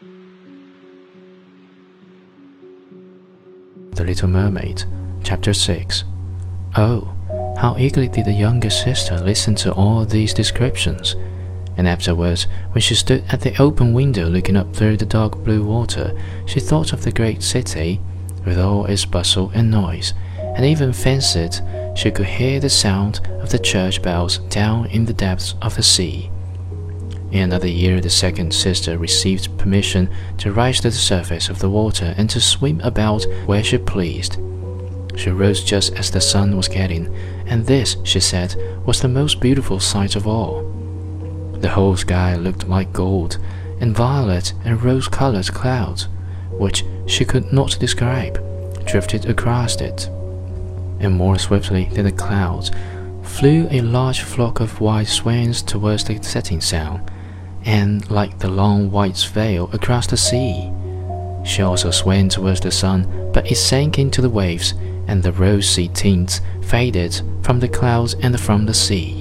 The Little Mermaid, Chapter 6. Oh, how eagerly did the younger sister listen to all these descriptions! And afterwards, when she stood at the open window looking up through the dark blue water, she thought of the great city, with all its bustle and noise, and even fancied she could hear the sound of the church bells down in the depths of the sea. In another year, the second sister received permission to rise to the surface of the water and to swim about where she pleased. She rose just as the sun was getting, and this, she said, was the most beautiful sight of all. The whole sky looked like gold, and violet and rose colored clouds, which she could not describe, drifted across it. And more swiftly than the clouds flew a large flock of white swans towards the setting sun and like the long white veil across the sea. She also swam towards the sun, but it sank into the waves, and the rosy tints faded from the clouds and from the sea.